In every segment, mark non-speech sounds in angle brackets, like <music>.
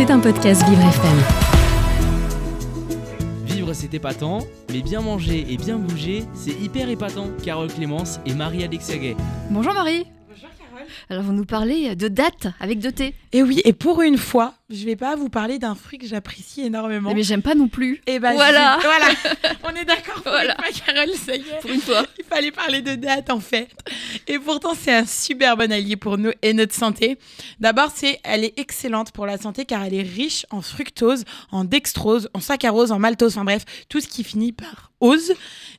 C'est un podcast Vivre FM. Vivre c'est épatant, mais bien manger et bien bouger, c'est hyper épatant. Carole Clémence et Marie-Alexia Gay. Bonjour Marie. Bonjour Carole. Alors vous nous parlez de dates avec deux T. Et oui, et pour une fois, je vais pas vous parler d'un fruit que j'apprécie énormément. Mais j'aime pas non plus. Et ben voilà. voilà. <laughs> On est d'accord. Voilà. Pas, Carole, ça y est. Pour une fois. Il fallait parler de date en fait. Et pourtant, c'est un super bon allié pour nous et notre santé. D'abord, c'est, elle est excellente pour la santé car elle est riche en fructose, en dextrose, en saccharose, en maltose, enfin bref, tout ce qui finit par ose,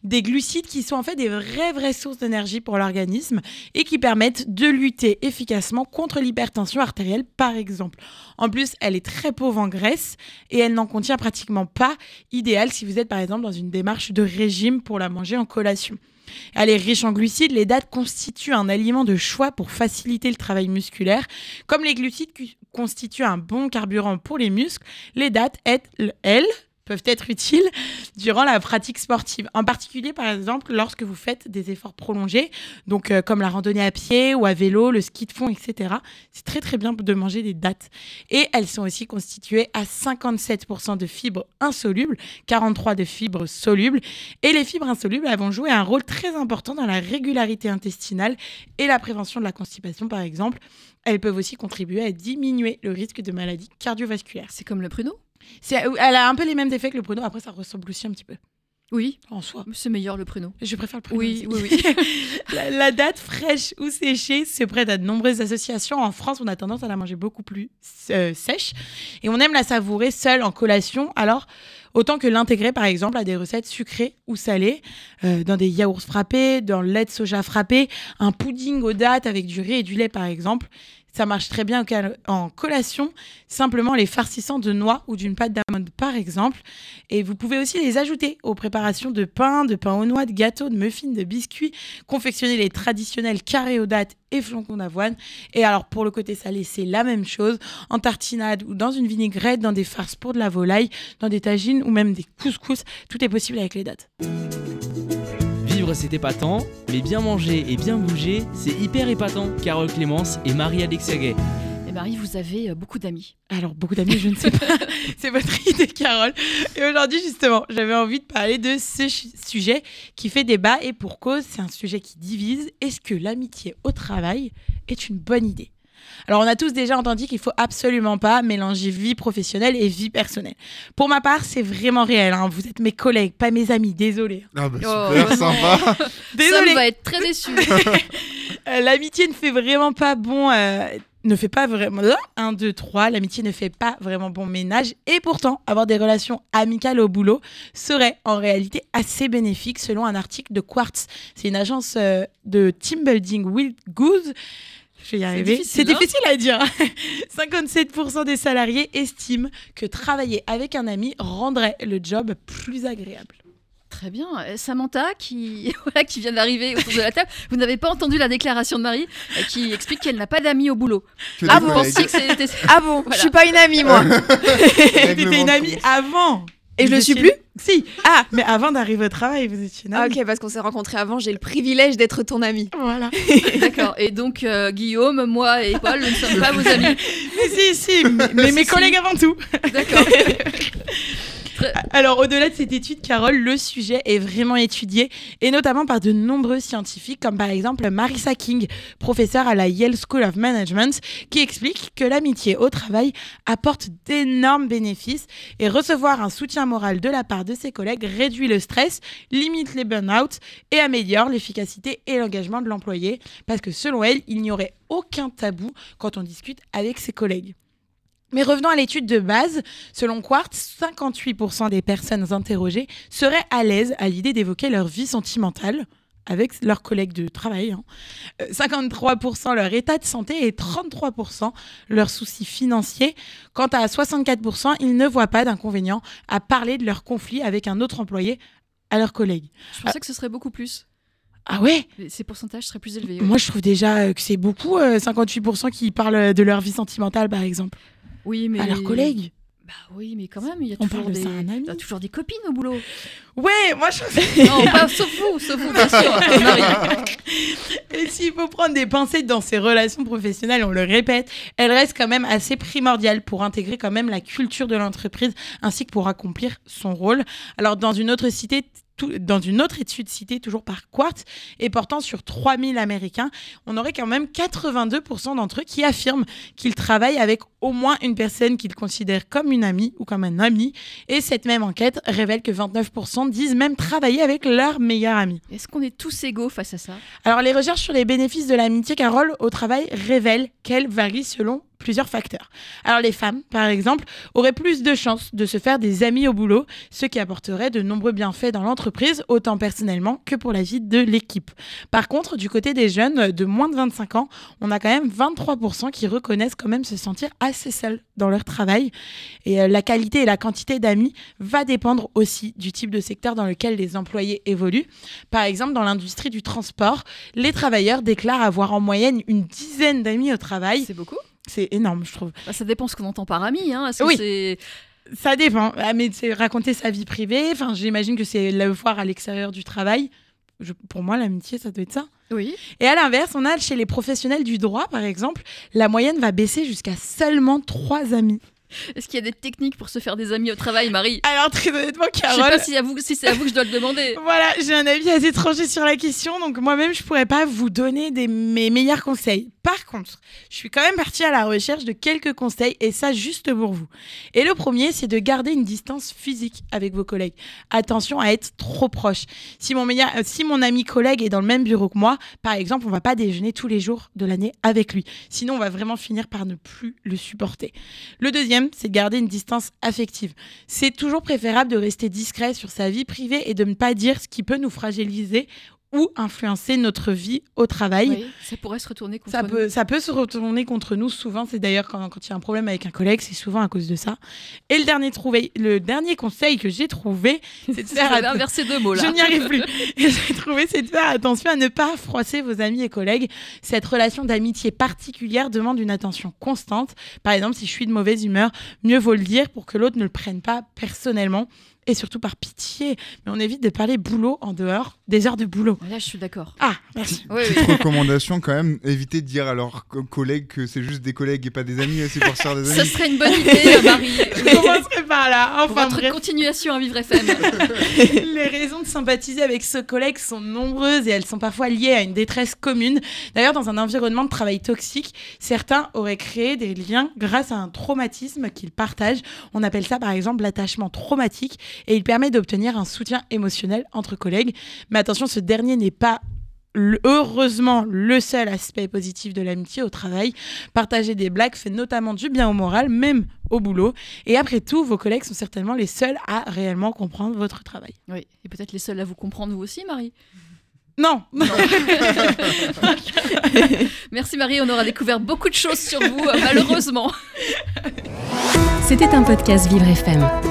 des glucides qui sont en fait des vraies vraies sources d'énergie pour l'organisme et qui permettent de lutter efficacement contre l'hypertension artérielle par exemple. En plus, elle est très pauvre en graisse et elle n'en contient pratiquement pas, idéal si vous êtes par exemple dans une démarche de régime pour la manger en collation. Elle est riche en glucides, les dattes constituent un aliment de choix pour faciliter le travail musculaire. Comme les glucides constituent un bon carburant pour les muscles, les dattes, elles, peuvent être utiles durant la pratique sportive. En particulier, par exemple, lorsque vous faites des efforts prolongés, donc euh, comme la randonnée à pied ou à vélo, le ski de fond, etc. C'est très très bien de manger des dattes. Et elles sont aussi constituées à 57% de fibres insolubles, 43% de fibres solubles. Et les fibres insolubles, elles vont jouer un rôle très important dans la régularité intestinale et la prévention de la constipation, par exemple. Elles peuvent aussi contribuer à diminuer le risque de maladies cardiovasculaires. C'est comme le pruneau? Elle a un peu les mêmes effets que le pruneau. Après, ça ressemble aussi un petit peu. Oui. En soi. C'est meilleur le pruneau. Je préfère le pruneau. Oui, oui, oui. <laughs> la, date fraîche ou séchée se prête à de nombreuses associations. En France, on a tendance à la manger beaucoup plus euh, sèche. Et on aime la savourer seule en collation. Alors, autant que l'intégrer, par exemple, à des recettes sucrées ou salées, euh, dans des yaourts frappés, dans le lait de soja frappé, un pudding aux dates avec du riz et du lait, par exemple. Ça marche très bien en collation, simplement les farcissant de noix ou d'une pâte d'amande par exemple. Et vous pouvez aussi les ajouter aux préparations de pain, de pain aux noix, de gâteaux, de muffins, de biscuits, confectionner les traditionnels carrés aux dattes et flocons d'avoine. Et alors pour le côté salé, c'est la même chose, en tartinade ou dans une vinaigrette, dans des farces pour de la volaille, dans des tagines ou même des couscous. Tout est possible avec les dattes. Vivre c'est épatant, mais bien manger et bien bouger, c'est hyper épatant. Carole Clémence et Marie-Alexia Gay. Et Marie, vous avez euh, beaucoup d'amis. Alors, beaucoup d'amis, je ne sais pas. <laughs> c'est votre idée, Carole. Et aujourd'hui, justement, j'avais envie de parler de ce sujet qui fait débat et pour cause, c'est un sujet qui divise. Est-ce que l'amitié au travail est une bonne idée? Alors, on a tous déjà entendu qu'il faut absolument pas mélanger vie professionnelle et vie personnelle. Pour ma part, c'est vraiment réel. Hein. Vous êtes mes collègues, pas mes amis. Désolée. Ah bah oh, super, <laughs> sympa. Désolée. Ça va être très déçu. <laughs> Euh, l'amitié ne fait vraiment pas bon. Euh, ne fait pas vraiment. 1, 2, 3. L'amitié ne fait pas vraiment bon ménage. Et pourtant, avoir des relations amicales au boulot serait en réalité assez bénéfique selon un article de Quartz. C'est une agence euh, de team building Will Goose je vais y arriver. C'est difficile, hein. à dire. <laughs> 57% des salariés estiment que travailler avec un ami rendrait le job plus agréable. Très bien. Euh, Samantha, qui, <laughs> voilà, qui vient d'arriver autour de la table, vous n'avez pas entendu la déclaration de Marie euh, qui explique qu'elle n'a pas d'amis au boulot. ah, bon, ah bon, je suis pas une amie, moi. <laughs> T'étais une amie avant. Et je le suis plus Si. Ah, mais avant d'arriver au travail, vous étiez une amie. ok, parce qu'on s'est rencontrés avant, j'ai le privilège d'être ton amie. Voilà. <laughs> D'accord. Et donc, euh, Guillaume, moi et Paul, nous ne sommes pas vos amis. <laughs> Mais si, si, mais, <laughs> mes collègues avant tout. D'accord. Alors, au-delà de cette étude, Carole, le sujet est vraiment étudié, et notamment par de nombreux scientifiques, comme par exemple Marissa King, professeure à la Yale School of Management, qui explique que l'amitié au travail apporte d'énormes bénéfices, et recevoir un soutien moral de la part de ses collègues réduit le stress, limite les burn-out et améliore l'efficacité et l'engagement de l'employé, parce que selon elle, il n'y aurait aucun tabou quand on discute avec ses collègues. Mais revenons à l'étude de base. Selon Quartz, 58% des personnes interrogées seraient à l'aise à l'idée d'évoquer leur vie sentimentale avec leurs collègues de travail. 53% hein. euh, leur état de santé et 33% leurs soucis financiers. Quant à 64%, ils ne voient pas d'inconvénient à parler de leur conflit avec un autre employé à leurs collègues. Je pensais que ce serait beaucoup plus. Ah ouais? Ces pourcentages seraient plus élevés. Moi, je trouve déjà que c'est beaucoup, 58% euh, qui parlent de leur vie sentimentale, par exemple oui, mais... À leurs collègues bah, oui, mais quand même, il y a On toujours parle de des, ça à un ami. il y a toujours des copines au boulot. Ouais, moi je <laughs> Non, pas sauf vous, sauf vous, bien sûr. <laughs> Et s'il faut prendre des pincettes dans ses relations professionnelles, on le répète, elles restent quand même assez primordiales pour intégrer quand même la culture de l'entreprise ainsi que pour accomplir son rôle. Alors dans une autre cité, tout- dans une autre étude citée toujours par Quartz et portant sur 3000 Américains, on aurait quand même 82% d'entre eux qui affirment qu'ils travaillent avec au moins une personne qu'ils considèrent comme une amie ou comme un ami. Et cette même enquête révèle que 29% disent même travailler avec leur meilleur ami. Est-ce qu'on est tous égaux face à ça? Alors, les recherches sur les bénéfices de l'amitié, Carole, au travail, révèlent qu'elle varie selon plusieurs facteurs. Alors, les femmes, par exemple, auraient plus de chances de se faire des amis au boulot, ce qui apporterait de nombreux bienfaits dans l'entreprise, autant personnellement que pour la vie de l'équipe. Par contre, du côté des jeunes de moins de 25 ans, on a quand même 23% qui reconnaissent quand même se sentir assez seuls dans leur travail. Et euh, la qualité et la quantité d'amis va dépendre aussi du type de secteur dans lequel les employés évoluent. Par exemple, dans l'industrie du transport, les travailleurs déclarent avoir en moyenne une dizaine d'amis au travail. C'est beaucoup? C'est énorme, je trouve. Bah, Ça dépend ce qu'on entend par ami. Hein. Est-ce que Oui. c'est Ça dépend. Ah, mais c'est raconter sa vie privée. Enfin, j'imagine que c'est le voir à l'extérieur du travail. Je- pour moi, l'amitié, ça doit être ça. Oui. Et à l'inverse, on a chez les professionnels du droit, par exemple, la moyenne va baisser jusqu'à seulement trois amis. Est-ce qu'il y a des techniques pour se faire des amis au travail, Marie? Alors, très honnêtement, Je sais Carole. pas si, à vous- si c'est à vous que je dois le demander. <laughs> Voilà, j'ai un avis assez tranché sur la question, donc moi-même, je pourrais pas vous donner des, mes meilleurs conseils. Par contre, je suis quand même partie à la recherche de quelques conseils, et ça juste pour vous. Et le premier, c'est de garder une distance physique avec vos collègues. Attention à être trop proche. Si mon, euh, ami collègue est dans le même bureau que moi, par exemple, on va pas déjeuner tous les jours de l'année avec lui. Sinon, on va vraiment finir par ne plus le supporter. Le deuxième, c'est de garder une distance affective. C'est toujours préférable de rester discret sur sa vie privée et de ne pas dire ce qui peut nous fragiliser ou influencer notre vie au travail. Oui, ça pourrait se retourner contre Ça nous. peut, ça peut se retourner contre nous souvent. C'est d'ailleurs quand, quand il y a un problème avec un collègue, c'est souvent à cause de ça. Et le dernier, trouvé, le dernier conseil que j'ai trouvé, c'est de <laughs> faire att- inversé deux mots là. je n'y arrive plus. <laughs> <laughs> J'ai trouvé, c'est de faire attention à ne pas froisser vos amis et collègues. Cette relation d'amitié particulière demande une attention constante. Par exemple, si je suis de mauvaise humeur, mieux vaut le dire pour que l'autre ne le prenne pas personnellement. Et surtout par pitié. Mais on évite de parler boulot en dehors des heures de boulot. Là, je suis d'accord. Ah, merci. Oui, oui. Petite recommandation quand même, évitez de dire à leurs co- collègues que c'est juste des collègues et pas des amis, c'est pour se faire des Ça amis. serait une bonne idée, euh, Marie. <laughs> Je commencerai par là. Pour Enfin votre bref. continuation à Vivre FM. <laughs> Les raisons de sympathiser avec ce collègue sont nombreuses et elles sont parfois liées à une détresse commune. D'ailleurs, dans un environnement de travail toxique, certains auraient créé des liens grâce à un traumatisme qu'ils partagent. On appelle ça par exemple l'attachement traumatique et il permet d'obtenir un soutien émotionnel entre collègues. Mais attention, ce dernier n'est pas heureusement le seul aspect positif de l'amitié au travail. Partager des blagues fait notamment du bien au moral, même au boulot. Et après tout, vos collègues sont certainement les seuls à réellement comprendre votre travail. Oui, et peut-être les seuls à vous comprendre, vous aussi, Marie. Non, <laughs> Merci Marie, on aura découvert beaucoup de choses sur vous, malheureusement. C'était un podcast Vivre FM.